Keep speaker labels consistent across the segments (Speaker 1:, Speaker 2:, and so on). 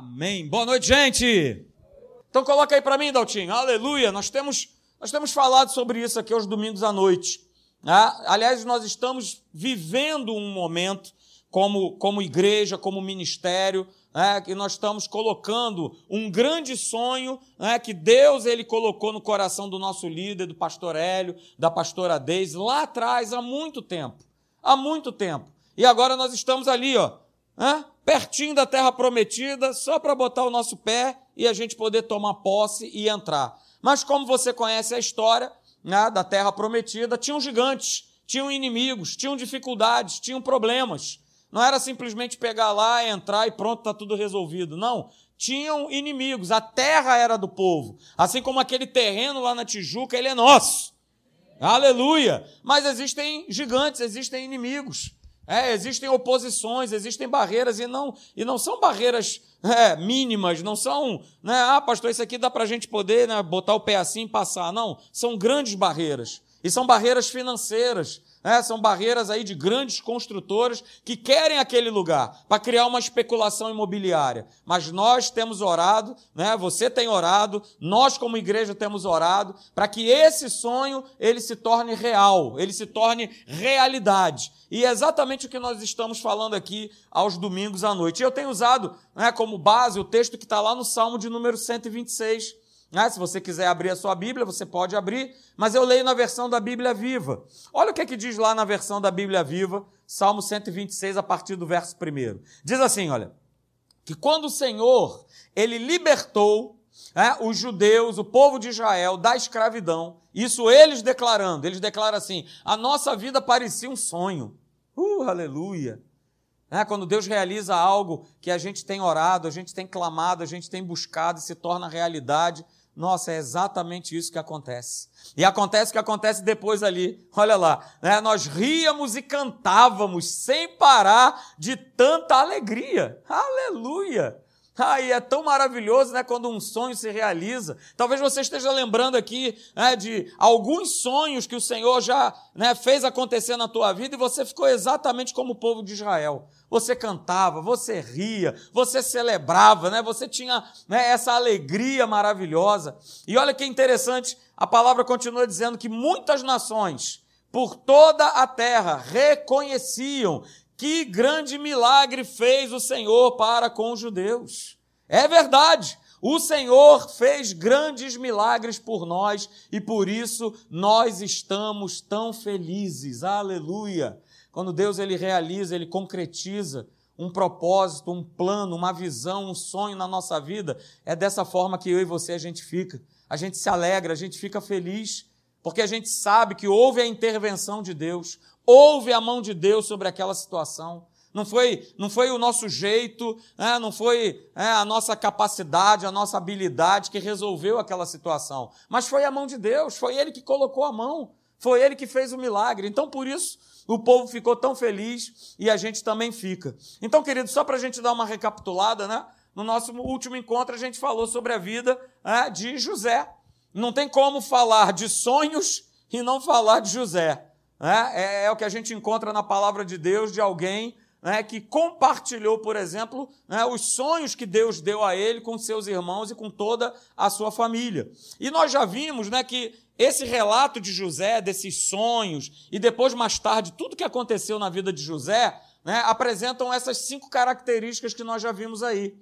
Speaker 1: Amém. Boa noite, gente. Então coloca aí para mim, Daltinho. Aleluia. Nós temos, nós temos falado sobre isso aqui aos domingos à noite. Né? Aliás, nós estamos vivendo um momento como, como igreja, como ministério, né, que nós estamos colocando um grande sonho né, que Deus ele colocou no coração do nosso líder, do pastor Hélio, da pastora Deise, lá atrás, há muito tempo. Há muito tempo. E agora nós estamos ali, ó, pertinho da terra prometida, só para botar o nosso pé e a gente poder tomar posse e entrar. Mas como você conhece a história né, da terra prometida, tinham gigantes, tinham inimigos, tinham dificuldades, tinham problemas. Não era simplesmente pegar lá, entrar e pronto, está tudo resolvido. Não. Tinham inimigos. A terra era do povo. Assim como aquele terreno lá na Tijuca, ele é nosso. Aleluia! Mas existem gigantes, existem inimigos. É, existem oposições, existem barreiras, e não, e não são barreiras é, mínimas, não são, né, ah, pastor, isso aqui dá para a gente poder né, botar o pé assim e passar. Não, são grandes barreiras. E são barreiras financeiras, é, são barreiras aí de grandes construtores que querem aquele lugar para criar uma especulação imobiliária. Mas nós temos orado, né? Você tem orado, nós como igreja temos orado para que esse sonho ele se torne real, ele se torne realidade. E é exatamente o que nós estamos falando aqui aos domingos à noite. Eu tenho usado né, como base o texto que está lá no Salmo de número 126. Ah, se você quiser abrir a sua Bíblia, você pode abrir, mas eu leio na versão da Bíblia Viva. Olha o que, é que diz lá na versão da Bíblia Viva, Salmo 126, a partir do verso 1. Diz assim: olha, que quando o Senhor ele libertou é, os judeus, o povo de Israel, da escravidão, isso eles declarando, eles declaram assim: a nossa vida parecia um sonho. Uh, aleluia! É, quando Deus realiza algo que a gente tem orado, a gente tem clamado, a gente tem buscado e se torna realidade, nossa, é exatamente isso que acontece. E acontece o que acontece depois ali. Olha lá, né? nós ríamos e cantávamos sem parar de tanta alegria. Aleluia! Ah, e é tão maravilhoso, né, quando um sonho se realiza. Talvez você esteja lembrando aqui né, de alguns sonhos que o Senhor já né, fez acontecer na tua vida e você ficou exatamente como o povo de Israel. Você cantava, você ria, você celebrava, né? Você tinha né, essa alegria maravilhosa. E olha que interessante, a palavra continua dizendo que muitas nações por toda a terra reconheciam que grande milagre fez o Senhor para com os judeus. É verdade. O Senhor fez grandes milagres por nós e por isso nós estamos tão felizes. Aleluia. Quando Deus ele realiza, ele concretiza um propósito, um plano, uma visão, um sonho na nossa vida, é dessa forma que eu e você a gente fica. A gente se alegra, a gente fica feliz, porque a gente sabe que houve a intervenção de Deus, houve a mão de Deus sobre aquela situação. Não foi, não foi o nosso jeito, né? não foi é, a nossa capacidade, a nossa habilidade que resolveu aquela situação, mas foi a mão de Deus, foi Ele que colocou a mão, foi Ele que fez o milagre. Então, por isso, o povo ficou tão feliz e a gente também fica. Então, querido, só para a gente dar uma recapitulada, né? No nosso último encontro, a gente falou sobre a vida é, de José. Não tem como falar de sonhos e não falar de José. Né? É, é, o que a gente encontra na palavra de Deus de alguém né, que compartilhou, por exemplo, né, os sonhos que Deus deu a ele com seus irmãos e com toda a sua família. E nós já vimos né, que esse relato de José, desses sonhos, e depois, mais tarde, tudo que aconteceu na vida de José, né, apresentam essas cinco características que nós já vimos aí.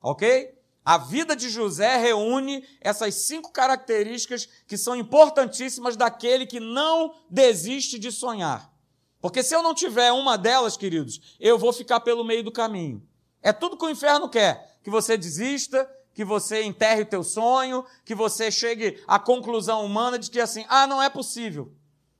Speaker 1: Ok? A vida de José reúne essas cinco características que são importantíssimas daquele que não desiste de sonhar. Porque se eu não tiver uma delas, queridos, eu vou ficar pelo meio do caminho. É tudo que o inferno quer: que você desista, que você enterre o teu sonho, que você chegue à conclusão humana de que assim, ah, não é possível.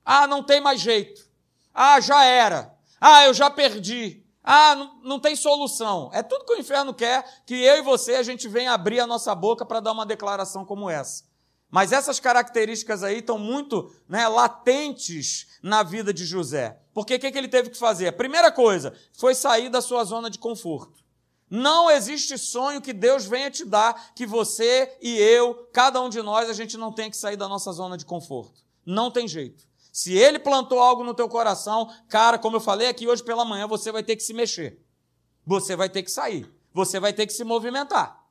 Speaker 1: Ah, não tem mais jeito. Ah, já era. Ah, eu já perdi. Ah, não, não, tem solução. É tudo que o inferno quer que eu e você a gente venha abrir a nossa boca para dar uma declaração como essa. Mas essas características aí estão muito né, latentes na vida de José. Porque o que, que ele teve que fazer? A primeira coisa foi sair da sua zona de conforto. Não existe sonho que Deus venha te dar que você e eu, cada um de nós, a gente não tem que sair da nossa zona de conforto. Não tem jeito. Se ele plantou algo no teu coração, cara, como eu falei aqui hoje pela manhã, você vai ter que se mexer. Você vai ter que sair. você vai ter que se movimentar.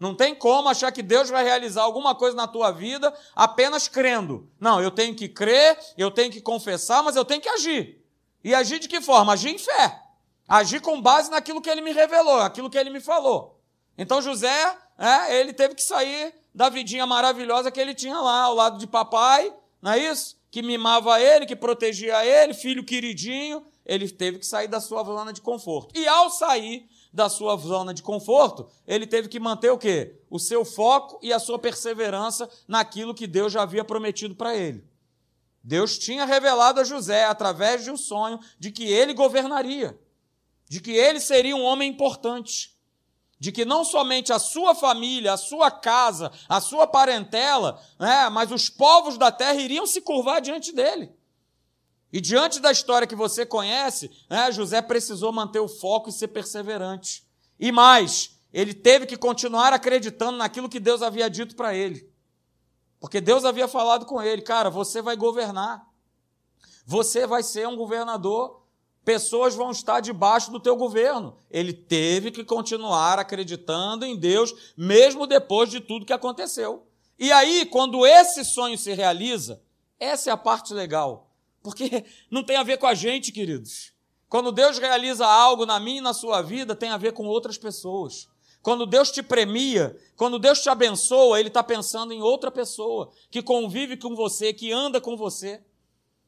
Speaker 1: Não tem como achar que Deus vai realizar alguma coisa na tua vida apenas crendo. Não, eu tenho que crer, eu tenho que confessar, mas eu tenho que agir. E agir de que forma? Agir em fé. Agir com base naquilo que ele me revelou, aquilo que ele me falou. Então José, é, ele teve que sair da vidinha maravilhosa que ele tinha lá, ao lado de papai, não é isso? Que mimava ele, que protegia ele, filho queridinho. Ele teve que sair da sua zona de conforto. E ao sair da sua zona de conforto, ele teve que manter o quê? O seu foco e a sua perseverança naquilo que Deus já havia prometido para ele. Deus tinha revelado a José, através de um sonho, de que ele governaria, de que ele seria um homem importante, de que não somente a sua família, a sua casa, a sua parentela, né, mas os povos da terra iriam se curvar diante dele. E diante da história que você conhece, né, José precisou manter o foco e ser perseverante. E mais, ele teve que continuar acreditando naquilo que Deus havia dito para ele. Porque Deus havia falado com ele, cara, você vai governar. Você vai ser um governador. Pessoas vão estar debaixo do teu governo. Ele teve que continuar acreditando em Deus, mesmo depois de tudo que aconteceu. E aí, quando esse sonho se realiza, essa é a parte legal. Porque não tem a ver com a gente, queridos. Quando Deus realiza algo na minha e na sua vida, tem a ver com outras pessoas. Quando Deus te premia, quando Deus te abençoa, Ele está pensando em outra pessoa que convive com você, que anda com você.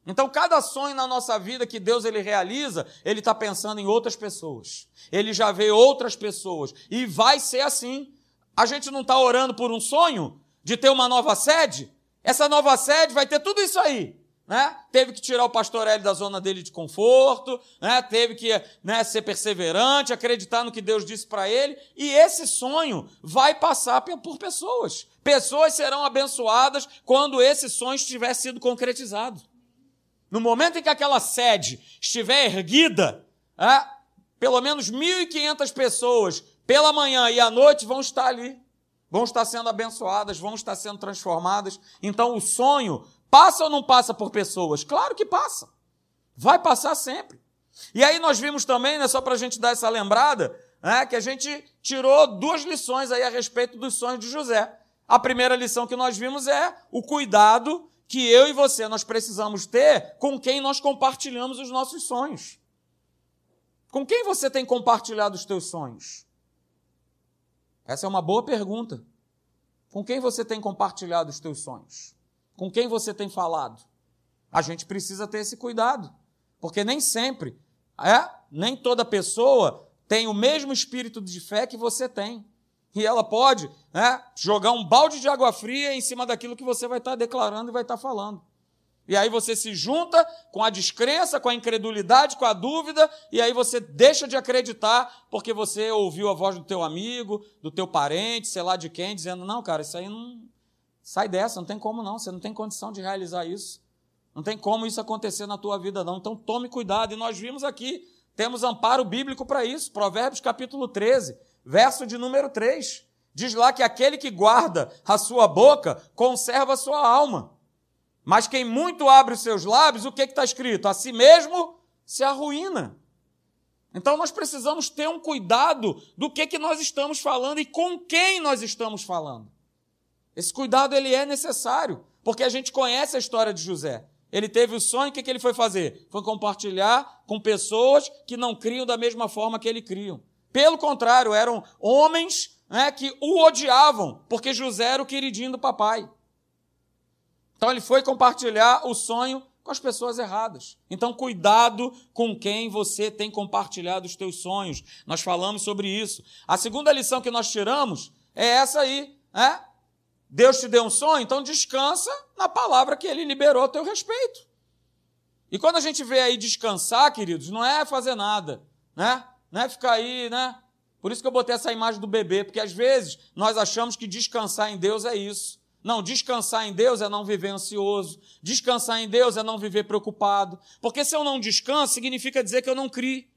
Speaker 1: Então, cada sonho na nossa vida que Deus ele realiza, Ele está pensando em outras pessoas. Ele já vê outras pessoas. E vai ser assim. A gente não está orando por um sonho de ter uma nova sede? Essa nova sede vai ter tudo isso aí né? Teve que tirar o pastor Hélio da zona dele de conforto, né? Teve que né, ser perseverante, acreditar no que Deus disse para ele, e esse sonho vai passar por pessoas. Pessoas serão abençoadas quando esse sonho estiver sido concretizado. No momento em que aquela sede estiver erguida, né, pelo menos 1.500 pessoas pela manhã e à noite vão estar ali, vão estar sendo abençoadas, vão estar sendo transformadas. Então o sonho Passa ou não passa por pessoas? Claro que passa. Vai passar sempre. E aí nós vimos também, né, só para a gente dar essa lembrada, né, que a gente tirou duas lições aí a respeito dos sonhos de José. A primeira lição que nós vimos é o cuidado que eu e você nós precisamos ter com quem nós compartilhamos os nossos sonhos. Com quem você tem compartilhado os teus sonhos? Essa é uma boa pergunta. Com quem você tem compartilhado os teus sonhos? Com quem você tem falado? A gente precisa ter esse cuidado, porque nem sempre, é, nem toda pessoa tem o mesmo espírito de fé que você tem. E ela pode é, jogar um balde de água fria em cima daquilo que você vai estar declarando e vai estar falando. E aí você se junta com a descrença, com a incredulidade, com a dúvida, e aí você deixa de acreditar porque você ouviu a voz do teu amigo, do teu parente, sei lá de quem, dizendo: não, cara, isso aí não, Sai dessa, não tem como não, você não tem condição de realizar isso. Não tem como isso acontecer na tua vida, não. Então tome cuidado. E nós vimos aqui, temos amparo bíblico para isso. Provérbios capítulo 13, verso de número 3. Diz lá que aquele que guarda a sua boca conserva a sua alma. Mas quem muito abre os seus lábios, o que está escrito? A si mesmo se arruína. Então nós precisamos ter um cuidado do que, que nós estamos falando e com quem nós estamos falando. Esse cuidado ele é necessário, porque a gente conhece a história de José. Ele teve o sonho, o que, que ele foi fazer? Foi compartilhar com pessoas que não criam da mesma forma que ele criam. Pelo contrário, eram homens né, que o odiavam, porque José era o queridinho do papai. Então ele foi compartilhar o sonho com as pessoas erradas. Então cuidado com quem você tem compartilhado os teus sonhos. Nós falamos sobre isso. A segunda lição que nós tiramos é essa aí, né? Deus te deu um sonho, então descansa na palavra que ele liberou a teu respeito. E quando a gente vê aí descansar, queridos, não é fazer nada, né? Não é ficar aí, né? Por isso que eu botei essa imagem do bebê, porque às vezes nós achamos que descansar em Deus é isso. Não, descansar em Deus é não viver ansioso. Descansar em Deus é não viver preocupado. Porque se eu não descanso, significa dizer que eu não criei.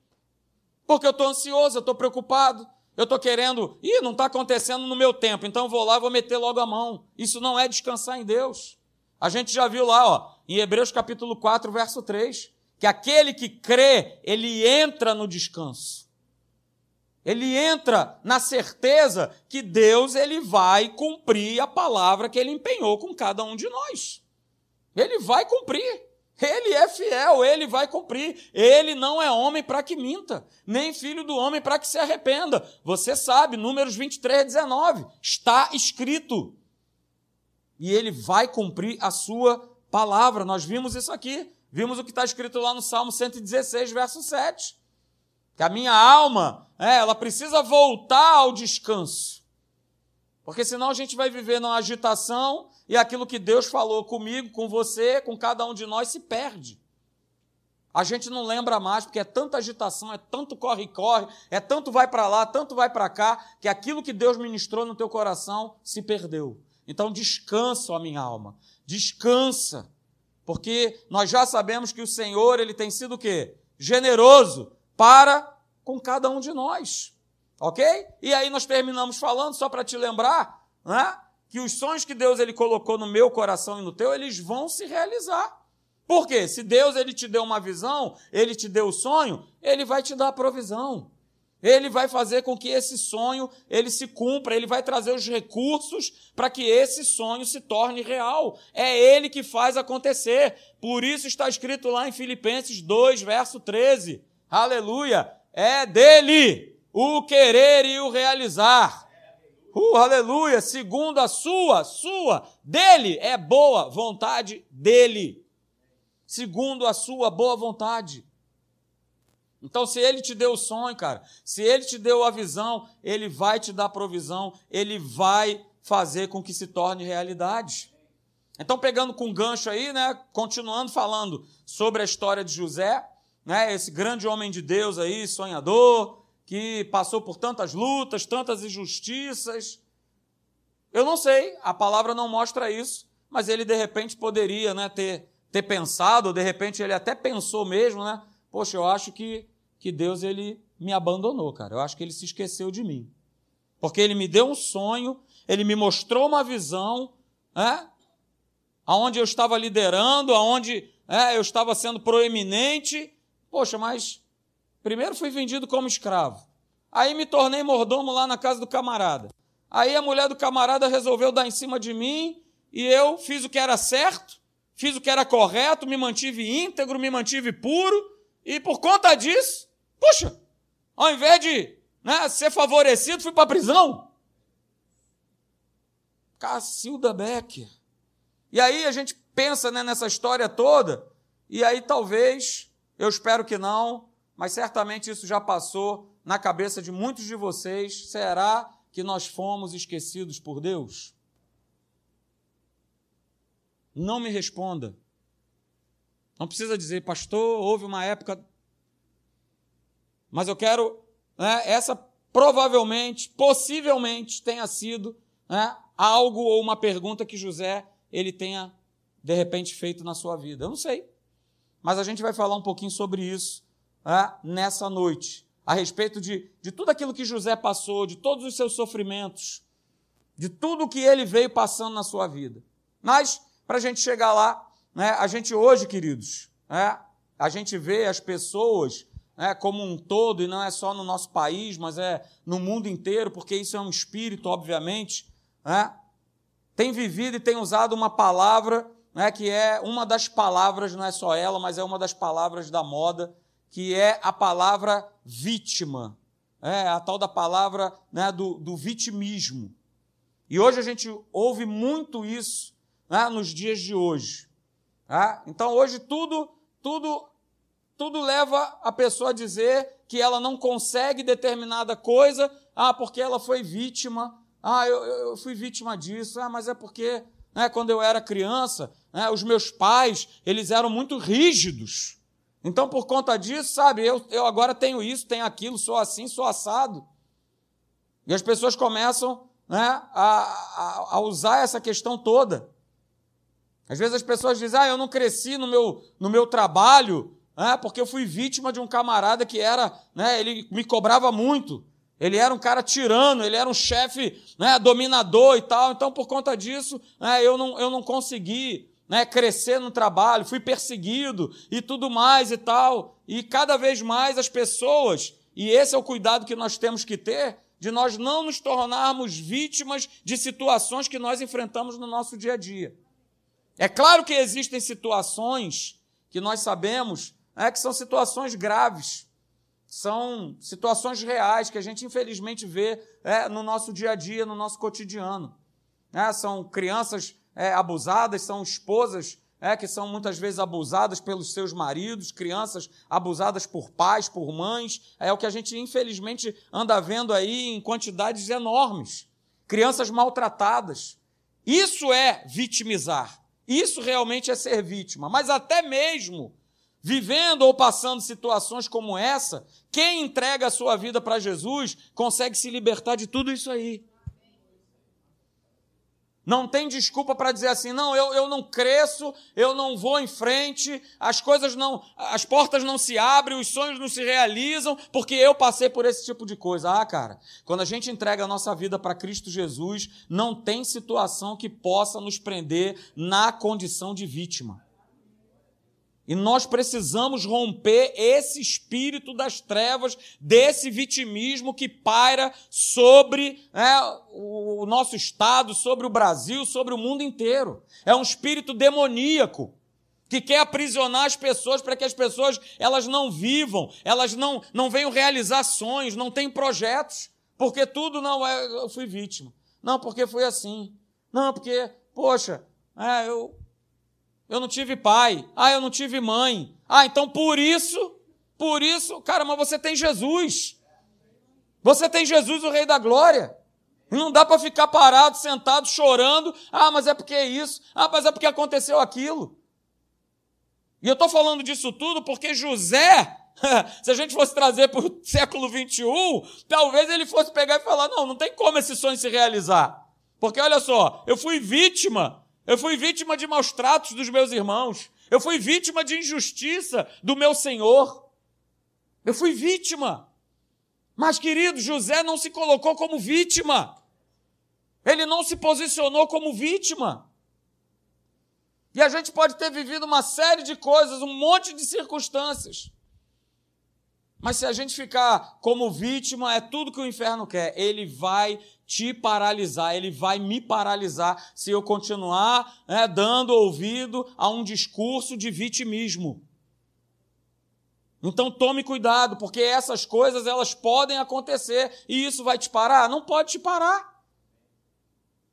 Speaker 1: Porque eu estou ansioso, eu estou preocupado. Eu estou querendo, ih, não está acontecendo no meu tempo, então eu vou lá e vou meter logo a mão. Isso não é descansar em Deus. A gente já viu lá, ó, em Hebreus capítulo 4, verso 3, que aquele que crê, ele entra no descanso. Ele entra na certeza que Deus ele vai cumprir a palavra que ele empenhou com cada um de nós. Ele vai cumprir. Ele é fiel, ele vai cumprir. Ele não é homem para que minta, nem filho do homem para que se arrependa. Você sabe, Números 23, 19. Está escrito. E ele vai cumprir a sua palavra. Nós vimos isso aqui. Vimos o que está escrito lá no Salmo 116, verso 7. Que a minha alma, é, ela precisa voltar ao descanso. Porque senão a gente vai viver numa agitação e aquilo que Deus falou comigo, com você, com cada um de nós se perde. A gente não lembra mais, porque é tanta agitação, é tanto corre-corre, é tanto vai para lá, tanto vai para cá, que aquilo que Deus ministrou no teu coração se perdeu. Então descansa, ó minha alma, descansa, porque nós já sabemos que o Senhor, ele tem sido o quê? Generoso para com cada um de nós. OK? E aí nós terminamos falando só para te lembrar, né? que os sonhos que Deus ele colocou no meu coração e no teu, eles vão se realizar. Por quê? Se Deus ele te deu uma visão, ele te deu o sonho, ele vai te dar a provisão. Ele vai fazer com que esse sonho ele se cumpra, ele vai trazer os recursos para que esse sonho se torne real. É ele que faz acontecer. Por isso está escrito lá em Filipenses 2, verso 13. Aleluia! É dele o querer e o realizar. Uh, aleluia! Segundo a sua, sua, dele é boa vontade dele. Segundo a sua boa vontade. Então, se ele te deu o sonho, cara, se ele te deu a visão, ele vai te dar provisão, ele vai fazer com que se torne realidade. Então, pegando com gancho aí, né, continuando falando sobre a história de José, né, esse grande homem de Deus aí, sonhador, que passou por tantas lutas, tantas injustiças. Eu não sei, a palavra não mostra isso, mas ele de repente poderia né, ter, ter pensado, de repente ele até pensou mesmo, né? Poxa, eu acho que, que Deus ele me abandonou, cara. Eu acho que ele se esqueceu de mim. Porque ele me deu um sonho, ele me mostrou uma visão, né? aonde eu estava liderando, aonde é, eu estava sendo proeminente. Poxa, mas Primeiro fui vendido como escravo. Aí me tornei mordomo lá na casa do camarada. Aí a mulher do camarada resolveu dar em cima de mim e eu fiz o que era certo, fiz o que era correto, me mantive íntegro, me mantive puro e por conta disso, puxa, ao invés de né, ser favorecido, fui para a prisão. Cacilda Becker. E aí a gente pensa né, nessa história toda, e aí talvez, eu espero que não, mas certamente isso já passou na cabeça de muitos de vocês. Será que nós fomos esquecidos por Deus? Não me responda. Não precisa dizer, pastor, houve uma época. Mas eu quero. Né, essa provavelmente, possivelmente, tenha sido né, algo ou uma pergunta que José ele tenha de repente feito na sua vida. Eu não sei. Mas a gente vai falar um pouquinho sobre isso nessa noite, a respeito de, de tudo aquilo que José passou, de todos os seus sofrimentos, de tudo que ele veio passando na sua vida. Mas, para a gente chegar lá, né, a gente hoje, queridos, né, a gente vê as pessoas né, como um todo, e não é só no nosso país, mas é no mundo inteiro, porque isso é um espírito, obviamente, né, tem vivido e tem usado uma palavra né, que é uma das palavras, não é só ela, mas é uma das palavras da moda, que é a palavra vítima, é a tal da palavra né, do, do vitimismo. E hoje a gente ouve muito isso né, nos dias de hoje. Tá? Então hoje tudo, tudo, tudo leva a pessoa a dizer que ela não consegue determinada coisa, ah, porque ela foi vítima, ah, eu, eu fui vítima disso, ah, mas é porque né, quando eu era criança, né, os meus pais, eles eram muito rígidos. Então, por conta disso, sabe, eu, eu agora tenho isso, tenho aquilo, sou assim, sou assado. E as pessoas começam né, a, a, a usar essa questão toda. Às vezes as pessoas dizem, ah, eu não cresci no meu, no meu trabalho, né, porque eu fui vítima de um camarada que era, né, ele me cobrava muito. Ele era um cara tirano, ele era um chefe né, dominador e tal. Então, por conta disso, né, eu, não, eu não consegui né, crescer no trabalho, fui perseguido e tudo mais e tal. E cada vez mais as pessoas E esse é o cuidado que nós temos que ter de nós não nos tornarmos vítimas de situações que nós enfrentamos no nosso dia a dia. É claro que existem situações que nós sabemos é, que são situações graves, são situações reais que a gente infelizmente vê é, no nosso dia a dia, no nosso cotidiano. É, são crianças é, abusadas, são esposas é, que são muitas vezes abusadas pelos seus maridos, crianças abusadas por pais, por mães. É o que a gente infelizmente anda vendo aí em quantidades enormes. Crianças maltratadas. Isso é vitimizar. Isso realmente é ser vítima. Mas até mesmo vivendo ou passando situações como essa, quem entrega a sua vida para Jesus consegue se libertar de tudo isso aí. Não tem desculpa para dizer assim, não, eu, eu não cresço, eu não vou em frente, as coisas não, as portas não se abrem, os sonhos não se realizam, porque eu passei por esse tipo de coisa. Ah, cara, quando a gente entrega a nossa vida para Cristo Jesus, não tem situação que possa nos prender na condição de vítima. E nós precisamos romper esse espírito das trevas, desse vitimismo que paira sobre é, o nosso Estado, sobre o Brasil, sobre o mundo inteiro. É um espírito demoníaco que quer aprisionar as pessoas para que as pessoas elas não vivam, elas não, não venham realizar sonhos, não tenham projetos, porque tudo não é. Eu fui vítima. Não, porque foi assim. Não, porque, poxa, é, eu eu não tive pai. Ah, eu não tive mãe. Ah, então por isso, por isso, cara, mas você tem Jesus. Você tem Jesus, o Rei da Glória. Não dá para ficar parado, sentado, chorando. Ah, mas é porque é isso. Ah, mas é porque aconteceu aquilo. E eu estou falando disso tudo porque José, se a gente fosse trazer para o século 21, talvez ele fosse pegar e falar: não, não tem como esse sonho se realizar. Porque olha só, eu fui vítima eu fui vítima de maus tratos dos meus irmãos. Eu fui vítima de injustiça do meu Senhor. Eu fui vítima. Mas, querido, José não se colocou como vítima. Ele não se posicionou como vítima. E a gente pode ter vivido uma série de coisas, um monte de circunstâncias. Mas se a gente ficar como vítima, é tudo que o inferno quer. Ele vai te paralisar, ele vai me paralisar se eu continuar né, dando ouvido a um discurso de vitimismo. Então tome cuidado, porque essas coisas elas podem acontecer e isso vai te parar? Não pode te parar.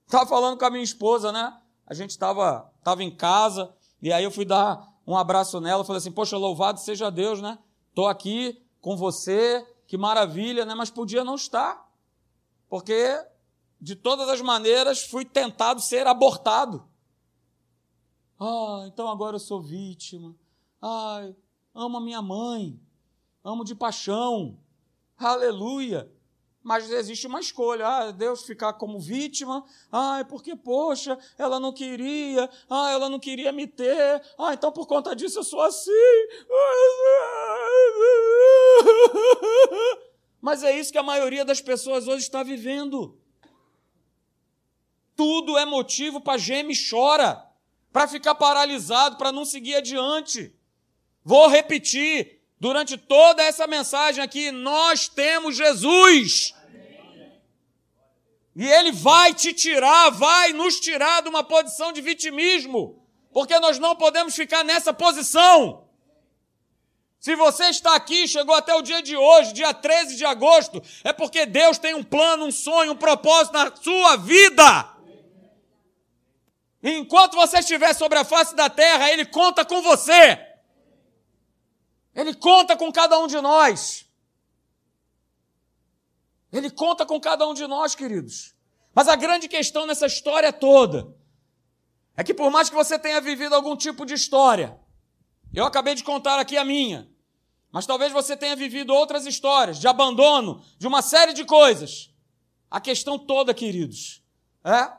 Speaker 1: Estava falando com a minha esposa, né? A gente estava tava em casa e aí eu fui dar um abraço nela, falei assim: "Poxa, louvado seja Deus, né? Tô aqui com você, que maravilha, né? Mas podia não estar porque de todas as maneiras fui tentado ser abortado. Ah, então agora eu sou vítima. Ai, amo a minha mãe, amo de paixão. Aleluia. Mas existe uma escolha. Ah, Deus ficar como vítima. Ah, porque, poxa, ela não queria. Ah, ela não queria me ter. Ah, então por conta disso eu sou assim. Mas é isso que a maioria das pessoas hoje está vivendo. Tudo é motivo para geme e chora, para ficar paralisado, para não seguir adiante. Vou repetir, durante toda essa mensagem aqui, nós temos Jesus. E Ele vai te tirar, vai nos tirar de uma posição de vitimismo, porque nós não podemos ficar nessa posição. Se você está aqui, chegou até o dia de hoje, dia 13 de agosto, é porque Deus tem um plano, um sonho, um propósito na sua vida. Enquanto você estiver sobre a face da terra, Ele conta com você. Ele conta com cada um de nós. Ele conta com cada um de nós, queridos. Mas a grande questão nessa história toda é que, por mais que você tenha vivido algum tipo de história, eu acabei de contar aqui a minha. Mas talvez você tenha vivido outras histórias de abandono, de uma série de coisas. A questão toda, queridos, é,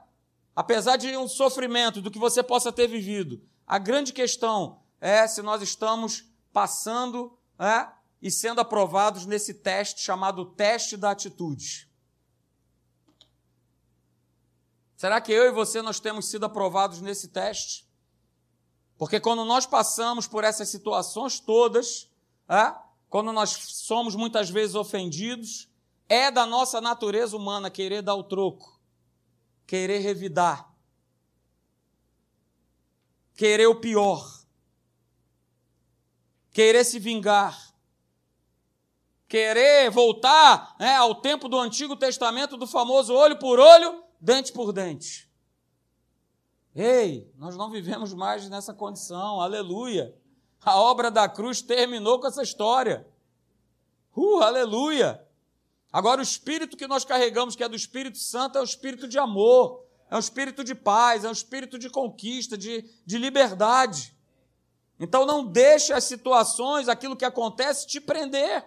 Speaker 1: apesar de um sofrimento do que você possa ter vivido, a grande questão é se nós estamos passando é, e sendo aprovados nesse teste chamado teste da atitude. Será que eu e você nós temos sido aprovados nesse teste? Porque quando nós passamos por essas situações todas, quando nós somos muitas vezes ofendidos, é da nossa natureza humana querer dar o troco, querer revidar, querer o pior, querer se vingar, querer voltar né, ao tempo do Antigo Testamento, do famoso olho por olho, dente por dente. Ei, nós não vivemos mais nessa condição, aleluia. A obra da cruz terminou com essa história. Uh, aleluia! Agora, o espírito que nós carregamos, que é do Espírito Santo, é o espírito de amor, é um espírito de paz, é um espírito de conquista, de, de liberdade. Então, não deixe as situações, aquilo que acontece, te prender.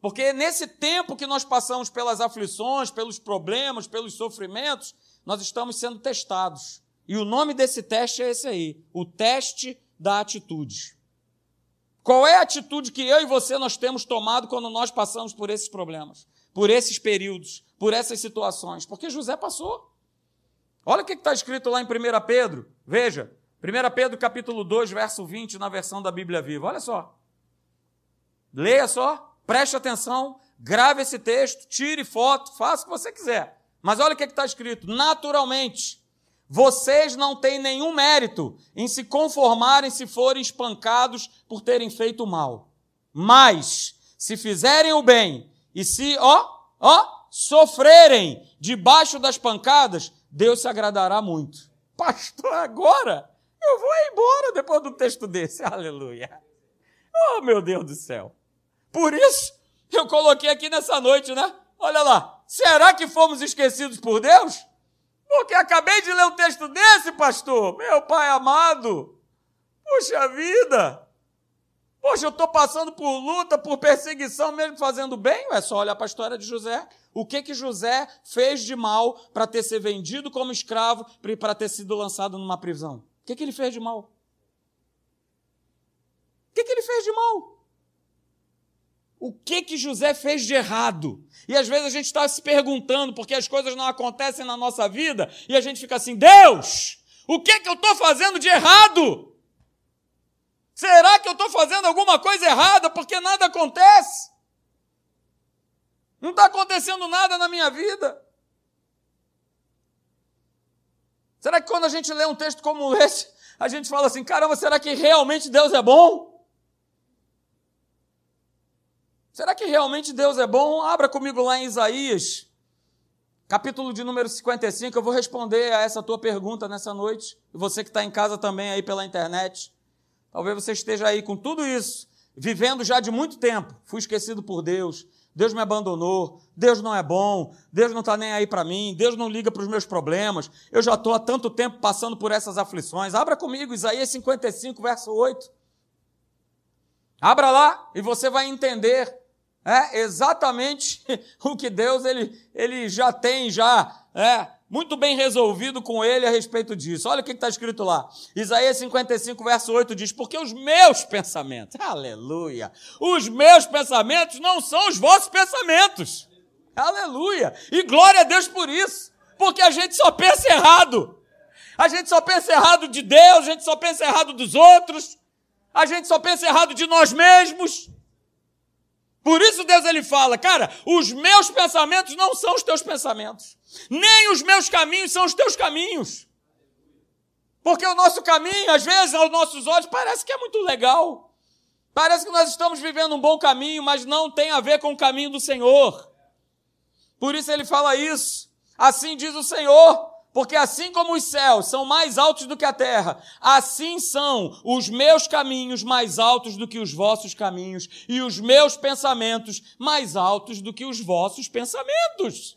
Speaker 1: Porque nesse tempo que nós passamos pelas aflições, pelos problemas, pelos sofrimentos, nós estamos sendo testados. E o nome desse teste é esse aí: o teste da atitude. Qual é a atitude que eu e você nós temos tomado quando nós passamos por esses problemas, por esses períodos, por essas situações? Porque José passou. Olha o que está escrito lá em 1 Pedro. Veja, 1 Pedro capítulo 2, verso 20, na versão da Bíblia Viva. Olha só. Leia só, preste atenção, grave esse texto, tire foto, faça o que você quiser. Mas olha o que está escrito. Naturalmente, vocês não têm nenhum mérito em se conformarem se forem espancados por terem feito mal. Mas, se fizerem o bem e se, ó, ó, sofrerem debaixo das pancadas, Deus se agradará muito. Pastor, agora eu vou embora depois do texto desse. Aleluia. Oh, meu Deus do céu. Por isso, eu coloquei aqui nessa noite, né? Olha lá. Será que fomos esquecidos por Deus? Porque acabei de ler um texto desse, pastor. Meu pai amado. Puxa vida. Poxa, eu estou passando por luta, por perseguição, mesmo fazendo bem. É só olhar para a história de José. O que que José fez de mal para ter sido vendido como escravo, para ter sido lançado numa prisão? O que, que ele fez de mal? O que, que ele fez de mal? O que que José fez de errado? E às vezes a gente está se perguntando porque as coisas não acontecem na nossa vida e a gente fica assim: Deus, o que que eu estou fazendo de errado? Será que eu estou fazendo alguma coisa errada porque nada acontece? Não está acontecendo nada na minha vida. Será que quando a gente lê um texto como esse, a gente fala assim: caramba, será que realmente Deus é bom? Será que realmente Deus é bom? Abra comigo lá em Isaías, capítulo de número 55. Eu vou responder a essa tua pergunta nessa noite. E você que está em casa também aí pela internet. Talvez você esteja aí com tudo isso, vivendo já de muito tempo. Fui esquecido por Deus. Deus me abandonou, Deus não é bom, Deus não está nem aí para mim, Deus não liga para os meus problemas, eu já estou há tanto tempo passando por essas aflições. Abra comigo, Isaías 55, verso 8. Abra lá e você vai entender é exatamente o que Deus ele, ele já tem já é, muito bem resolvido com ele a respeito disso. Olha o que está escrito lá. Isaías 55, verso 8 diz: Porque os meus pensamentos, aleluia, os meus pensamentos não são os vossos pensamentos. Aleluia. E glória a Deus por isso. Porque a gente só pensa errado. A gente só pensa errado de Deus, a gente só pensa errado dos outros. A gente só pensa errado de nós mesmos. Por isso Deus ele fala, cara, os meus pensamentos não são os teus pensamentos, nem os meus caminhos são os teus caminhos. Porque o nosso caminho, às vezes, aos nossos olhos, parece que é muito legal. Parece que nós estamos vivendo um bom caminho, mas não tem a ver com o caminho do Senhor. Por isso ele fala isso. Assim diz o Senhor: porque assim como os céus são mais altos do que a terra, assim são os meus caminhos mais altos do que os vossos caminhos, e os meus pensamentos mais altos do que os vossos pensamentos.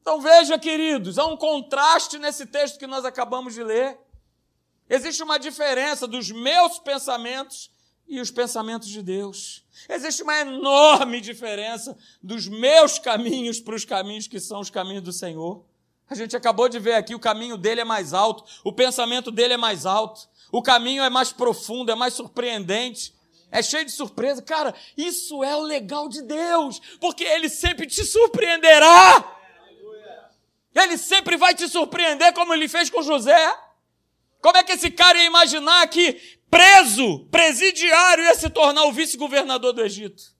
Speaker 1: Então veja, queridos, há um contraste nesse texto que nós acabamos de ler. Existe uma diferença dos meus pensamentos e os pensamentos de Deus. Existe uma enorme diferença dos meus caminhos para os caminhos que são os caminhos do Senhor. A gente acabou de ver aqui, o caminho dele é mais alto, o pensamento dele é mais alto, o caminho é mais profundo, é mais surpreendente, é cheio de surpresa. Cara, isso é o legal de Deus, porque ele sempre te surpreenderá. Ele sempre vai te surpreender, como ele fez com José. Como é que esse cara ia imaginar que preso, presidiário, ia se tornar o vice-governador do Egito?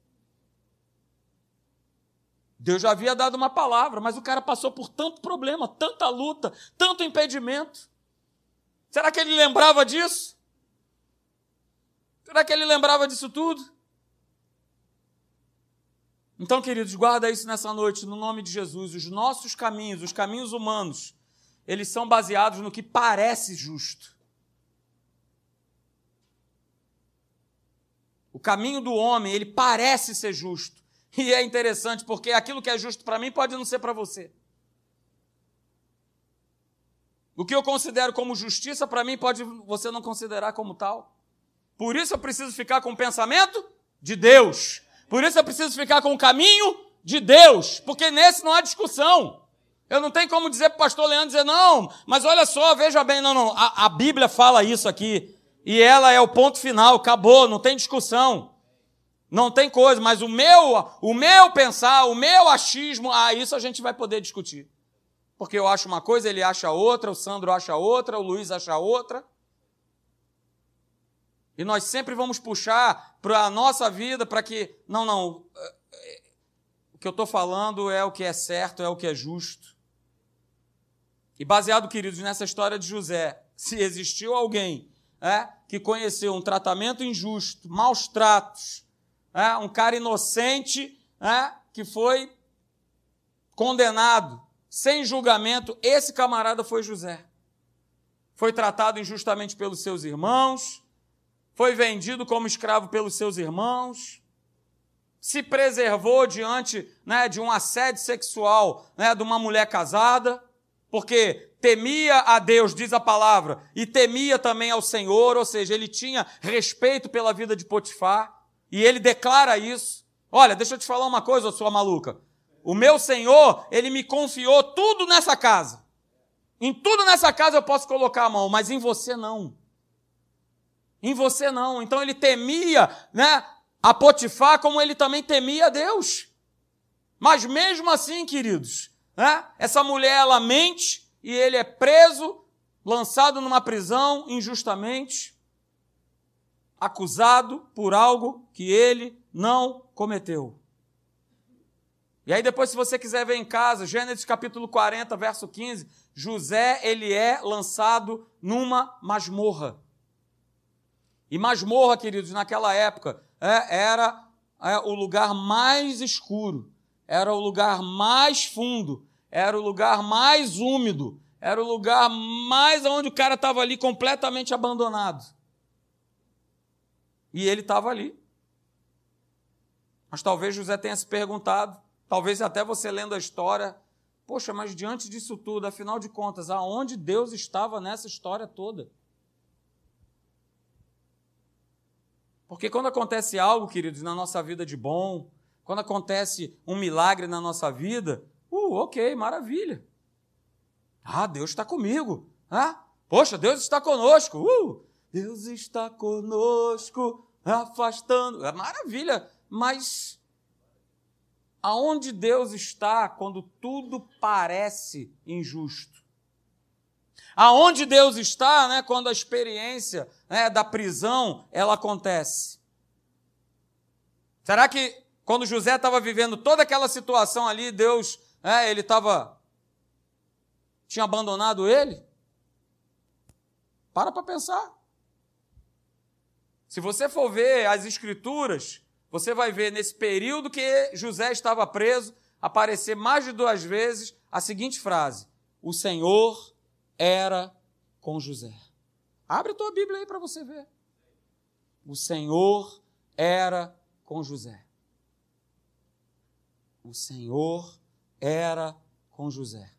Speaker 1: Deus já havia dado uma palavra, mas o cara passou por tanto problema, tanta luta, tanto impedimento. Será que ele lembrava disso? Será que ele lembrava disso tudo? Então, queridos, guarda isso nessa noite, no nome de Jesus. Os nossos caminhos, os caminhos humanos, eles são baseados no que parece justo. O caminho do homem, ele parece ser justo. E é interessante porque aquilo que é justo para mim pode não ser para você. O que eu considero como justiça para mim pode você não considerar como tal. Por isso eu preciso ficar com o pensamento de Deus. Por isso eu preciso ficar com o caminho de Deus, porque nesse não há discussão. Eu não tenho como dizer para o pastor Leandro dizer, não, mas olha só, veja bem, não, não. A, a Bíblia fala isso aqui. E ela é o ponto final, acabou, não tem discussão. Não tem coisa, mas o meu, o meu pensar, o meu achismo, ah, isso a gente vai poder discutir. Porque eu acho uma coisa, ele acha outra, o Sandro acha outra, o Luiz acha outra. E nós sempre vamos puxar para a nossa vida para que, não, não, o que eu estou falando é o que é certo, é o que é justo. E baseado, queridos, nessa história de José, se existiu alguém é, que conheceu um tratamento injusto, maus tratos, é, um cara inocente é, que foi condenado sem julgamento. Esse camarada foi José. Foi tratado injustamente pelos seus irmãos, foi vendido como escravo pelos seus irmãos, se preservou diante né, de um assédio sexual né, de uma mulher casada, porque temia a Deus, diz a palavra, e temia também ao Senhor, ou seja, ele tinha respeito pela vida de Potifar. E ele declara isso. Olha, deixa eu te falar uma coisa, sua maluca. O meu Senhor, ele me confiou tudo nessa casa. Em tudo nessa casa eu posso colocar a mão, mas em você não. Em você não. Então ele temia, né, a Potifar como ele também temia a Deus. Mas mesmo assim, queridos, né, essa mulher ela mente e ele é preso, lançado numa prisão injustamente acusado por algo que ele não cometeu. E aí depois se você quiser ver em casa, Gênesis capítulo 40, verso 15, José, ele é lançado numa masmorra. E masmorra, queridos, naquela época, é, era é, o lugar mais escuro, era o lugar mais fundo, era o lugar mais úmido, era o lugar mais onde o cara estava ali completamente abandonado. E ele estava ali. Mas talvez José tenha se perguntado, talvez até você lendo a história, poxa, mas diante disso tudo, afinal de contas, aonde Deus estava nessa história toda? Porque quando acontece algo, queridos, na nossa vida de bom, quando acontece um milagre na nossa vida, uh, ok, maravilha. Ah, Deus está comigo. Ah, poxa, Deus está conosco. Uh, Deus está conosco, afastando. É maravilha, mas aonde Deus está quando tudo parece injusto? Aonde Deus está, né, quando a experiência né, da prisão ela acontece? Será que quando José estava vivendo toda aquela situação ali, Deus, né, ele estava tinha abandonado ele? Para para pensar. Se você for ver as escrituras, você vai ver nesse período que José estava preso, aparecer mais de duas vezes a seguinte frase: O Senhor era com José. Abre a tua Bíblia aí para você ver. O Senhor era com José. O Senhor era com José.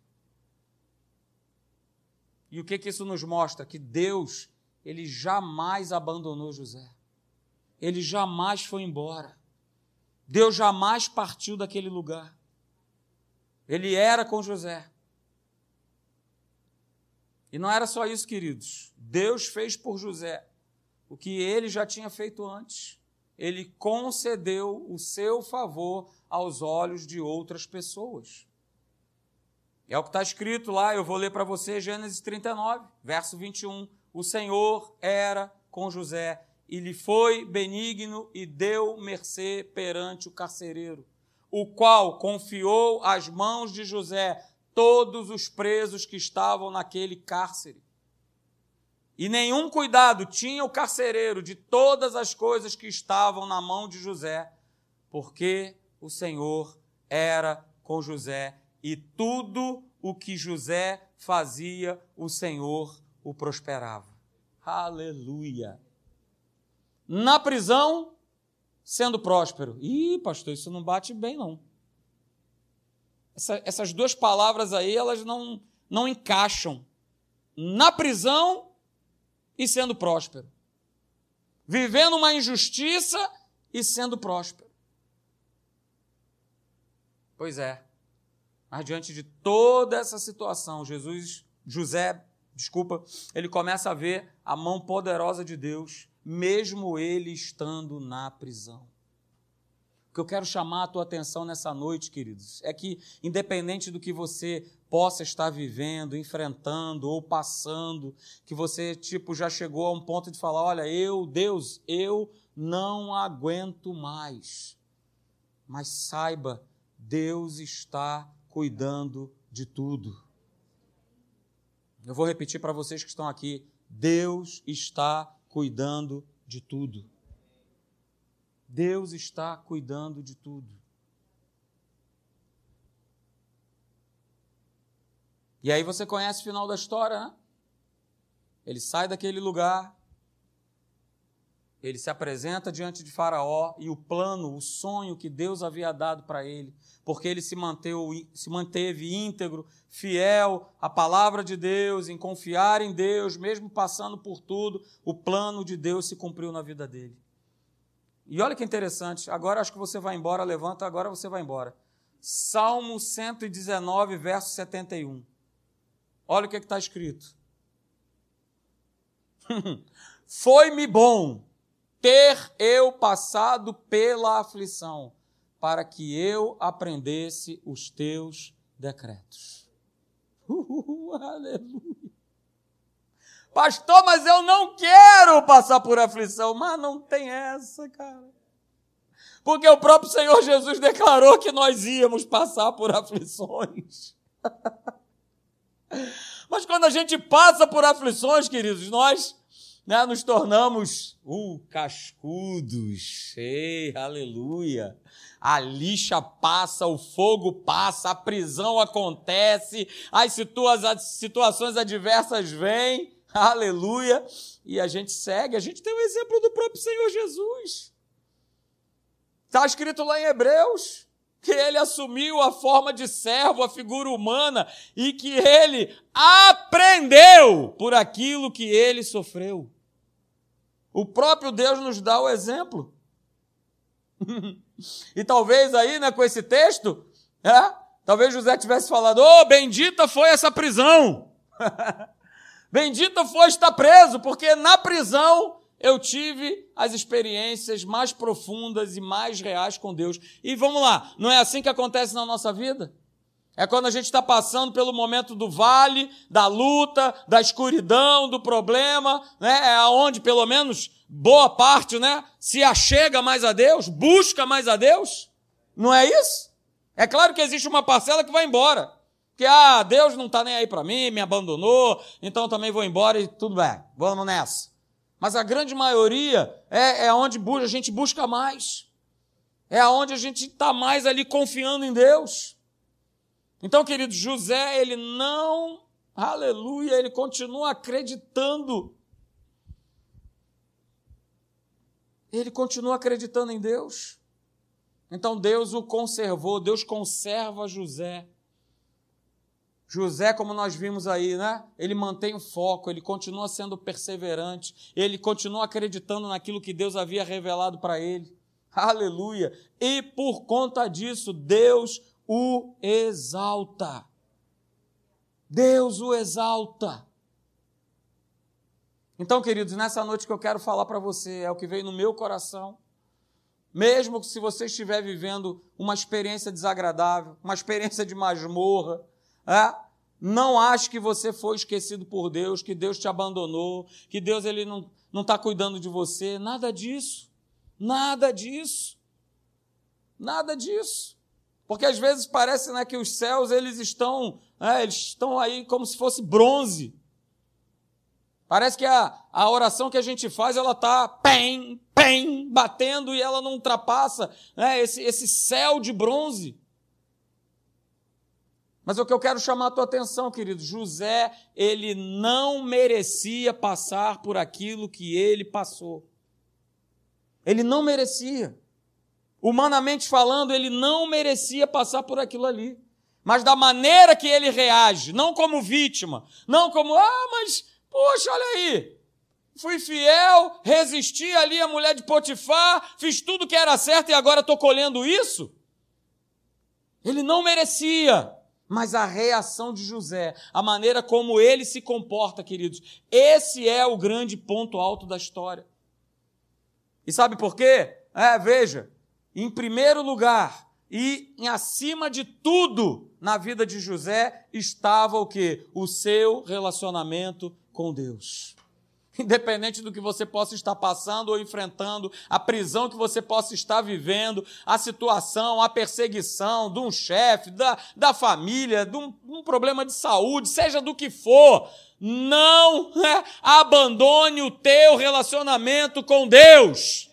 Speaker 1: E o que, que isso nos mostra? Que Deus ele jamais abandonou José. Ele jamais foi embora. Deus jamais partiu daquele lugar. Ele era com José. E não era só isso, queridos. Deus fez por José o que ele já tinha feito antes. Ele concedeu o seu favor aos olhos de outras pessoas. É o que está escrito lá, eu vou ler para você Gênesis 39, verso 21. o Senhor era com José e lhe foi benigno e deu mercê perante o carcereiro, o qual confiou às mãos de José todos os presos que estavam naquele cárcere. E nenhum cuidado tinha o carcereiro de todas as coisas que estavam na mão de José, porque o Senhor era com José e tudo o que José fazia, o Senhor o prosperava. Aleluia! Na prisão, sendo próspero. Ih, pastor, isso não bate bem, não. Essa, essas duas palavras aí, elas não, não encaixam. Na prisão e sendo próspero. Vivendo uma injustiça e sendo próspero. Pois é. Mas diante de toda essa situação, Jesus, José, desculpa, ele começa a ver a mão poderosa de Deus, mesmo ele estando na prisão. O que eu quero chamar a tua atenção nessa noite, queridos, é que, independente do que você possa estar vivendo, enfrentando ou passando, que você, tipo, já chegou a um ponto de falar: olha, eu, Deus, eu não aguento mais. Mas saiba, Deus está cuidando de tudo. Eu vou repetir para vocês que estão aqui: Deus está cuidando de tudo. Deus está cuidando de tudo. E aí você conhece o final da história, né? Ele sai daquele lugar, ele se apresenta diante de Faraó e o plano, o sonho que Deus havia dado para ele, porque ele se manteve, se manteve íntegro, fiel à palavra de Deus, em confiar em Deus, mesmo passando por tudo, o plano de Deus se cumpriu na vida dele. E olha que interessante, agora acho que você vai embora, levanta, agora você vai embora. Salmo 119, verso 71. Olha o que é está escrito. Foi-me bom ter eu passado pela aflição, para que eu aprendesse os teus decretos. Uh, aleluia. Pastor, mas eu não quero passar por aflição. Mas não tem essa, cara. Porque o próprio Senhor Jesus declarou que nós íamos passar por aflições. Mas quando a gente passa por aflições, queridos, nós né, nos tornamos uh, cascudos. Ei, aleluia. A lixa passa, o fogo passa, a prisão acontece, as, situa as situações adversas vêm, aleluia, e a gente segue. A gente tem o um exemplo do próprio Senhor Jesus. Está escrito lá em Hebreus que ele assumiu a forma de servo, a figura humana, e que ele aprendeu por aquilo que ele sofreu. O próprio Deus nos dá o exemplo. e talvez aí, né, com esse texto, é, talvez José tivesse falado: Oh, bendita foi essa prisão! Bendito foi estar preso, porque na prisão eu tive as experiências mais profundas e mais reais com Deus. E vamos lá, não é assim que acontece na nossa vida? É quando a gente está passando pelo momento do vale, da luta, da escuridão, do problema, né? É onde, pelo menos, boa parte, né? Se achega mais a Deus, busca mais a Deus. Não é isso? É claro que existe uma parcela que vai embora. Que, ah, Deus não está nem aí para mim, me abandonou, então também vou embora e tudo bem, vamos nessa. Mas a grande maioria é, é onde a gente busca mais. É onde a gente está mais ali confiando em Deus. Então, querido, José, ele não, aleluia, ele continua acreditando. Ele continua acreditando em Deus. Então Deus o conservou, Deus conserva José. José, como nós vimos aí, né? Ele mantém o foco, ele continua sendo perseverante, ele continua acreditando naquilo que Deus havia revelado para ele. Aleluia! E por conta disso, Deus o exalta. Deus o exalta. Então, queridos, nessa noite que eu quero falar para você é o que veio no meu coração. Mesmo se você estiver vivendo uma experiência desagradável, uma experiência de masmorra, é? Não ache que você foi esquecido por Deus, que Deus te abandonou, que Deus ele não está cuidando de você. Nada disso. Nada disso. Nada disso. Porque às vezes parece né, que os céus eles estão, é, eles estão aí como se fosse bronze. Parece que a, a oração que a gente faz, ela está pem, pem, batendo e ela não ultrapassa né, esse, esse céu de bronze. Mas o que eu quero chamar a tua atenção, querido, José, ele não merecia passar por aquilo que ele passou. Ele não merecia. Humanamente falando, ele não merecia passar por aquilo ali. Mas da maneira que ele reage, não como vítima, não como, ah, mas, poxa, olha aí, fui fiel, resisti ali à mulher de Potifar, fiz tudo que era certo e agora estou colhendo isso? Ele não merecia mas a reação de José, a maneira como ele se comporta, queridos, esse é o grande ponto alto da história. E sabe por quê? É, veja, em primeiro lugar e em acima de tudo na vida de José estava o que? O seu relacionamento com Deus. Independente do que você possa estar passando ou enfrentando, a prisão que você possa estar vivendo, a situação, a perseguição de um chefe, da, da família, de um, um, problema de saúde, seja do que for, não é, abandone o teu relacionamento com Deus.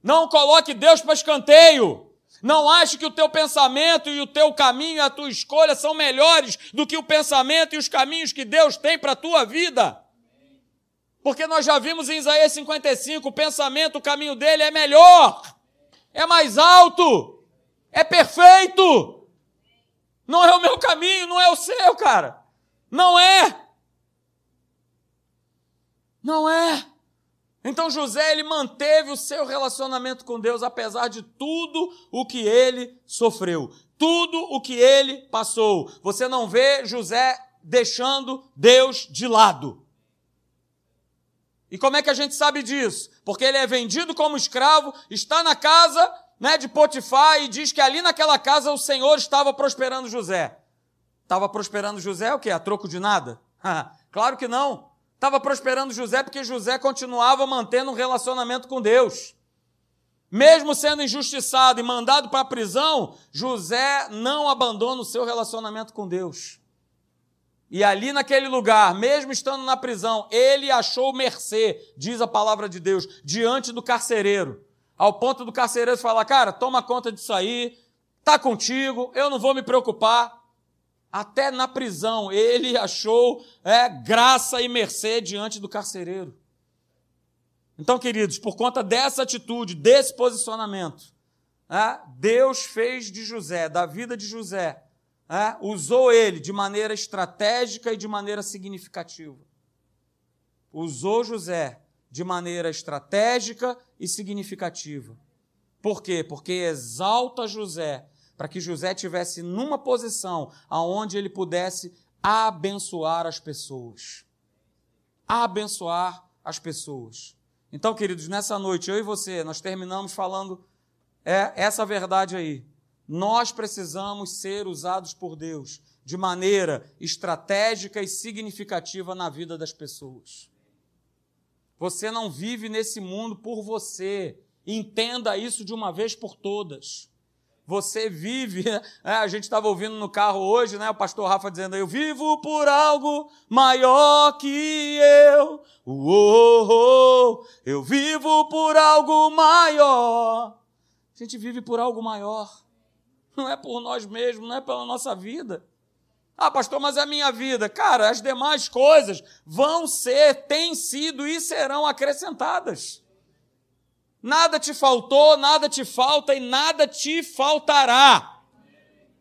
Speaker 1: Não coloque Deus para escanteio. Não ache que o teu pensamento e o teu caminho a tua escolha são melhores do que o pensamento e os caminhos que Deus tem para a tua vida. Porque nós já vimos em Isaías 55, o pensamento, o caminho dele é melhor, é mais alto, é perfeito. Não é o meu caminho, não é o seu, cara. Não é. Não é. Então José ele manteve o seu relacionamento com Deus apesar de tudo o que ele sofreu, tudo o que ele passou. Você não vê José deixando Deus de lado. E como é que a gente sabe disso? Porque ele é vendido como escravo, está na casa né, de Potifar e diz que ali naquela casa o Senhor estava prosperando José. Estava prosperando José o quê? A troco de nada? claro que não. Estava prosperando José porque José continuava mantendo um relacionamento com Deus. Mesmo sendo injustiçado e mandado para a prisão, José não abandona o seu relacionamento com Deus. E ali naquele lugar, mesmo estando na prisão, ele achou mercê, diz a palavra de Deus, diante do carcereiro. Ao ponto do carcereiro falar: Cara, toma conta disso aí, tá contigo, eu não vou me preocupar. Até na prisão, ele achou é, graça e mercê diante do carcereiro. Então, queridos, por conta dessa atitude, desse posicionamento, é, Deus fez de José, da vida de José, é, usou ele de maneira estratégica e de maneira significativa. Usou José de maneira estratégica e significativa. Por quê? Porque exalta José, para que José tivesse numa posição aonde ele pudesse abençoar as pessoas. Abençoar as pessoas. Então, queridos, nessa noite, eu e você, nós terminamos falando é, essa verdade aí. Nós precisamos ser usados por Deus de maneira estratégica e significativa na vida das pessoas. Você não vive nesse mundo por você. Entenda isso de uma vez por todas. Você vive, é, a gente estava ouvindo no carro hoje, né, o pastor Rafa dizendo, eu vivo por algo maior que eu. Uou, eu vivo por algo maior. A gente vive por algo maior não é por nós mesmos, não é pela nossa vida. Ah, pastor, mas é a minha vida. Cara, as demais coisas vão ser, têm sido e serão acrescentadas. Nada te faltou, nada te falta e nada te faltará.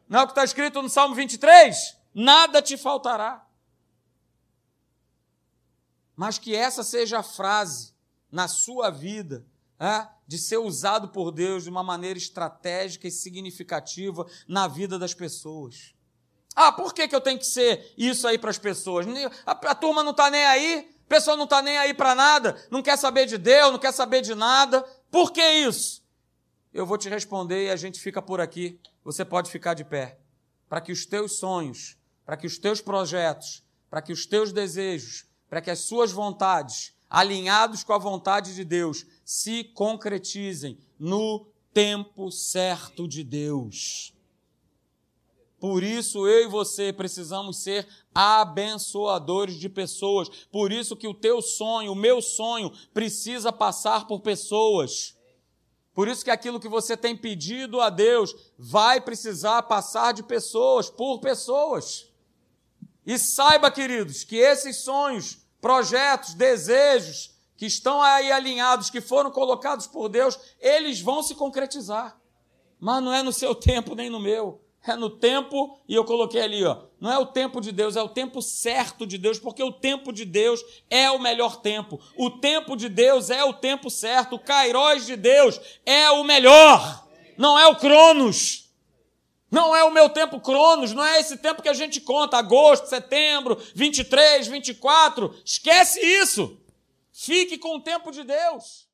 Speaker 1: Não é o que está escrito no Salmo 23? Nada te faltará. Mas que essa seja a frase na sua vida é, de ser usado por Deus de uma maneira estratégica e significativa na vida das pessoas. Ah, por que, que eu tenho que ser isso aí para as pessoas? A, a turma não está nem aí, a pessoa não está nem aí para nada, não quer saber de Deus, não quer saber de nada. Por que isso? Eu vou te responder e a gente fica por aqui. Você pode ficar de pé. Para que os teus sonhos, para que os teus projetos, para que os teus desejos, para que as suas vontades, alinhados com a vontade de Deus, se concretizem no tempo certo de Deus. Por isso eu e você precisamos ser abençoadores de pessoas. Por isso que o teu sonho, o meu sonho, precisa passar por pessoas. Por isso que aquilo que você tem pedido a Deus vai precisar passar de pessoas, por pessoas. E saiba, queridos, que esses sonhos, projetos, desejos que estão aí alinhados, que foram colocados por Deus, eles vão se concretizar. Mas não é no seu tempo nem no meu é no tempo, e eu coloquei ali, ó, não é o tempo de Deus, é o tempo certo de Deus, porque o tempo de Deus é o melhor tempo. O tempo de Deus é o tempo certo, o Kairos de Deus é o melhor, não é o Cronos. Não é o meu tempo Cronos, não é esse tempo que a gente conta, agosto, setembro, 23, 24. Esquece isso. Fique com o tempo de Deus.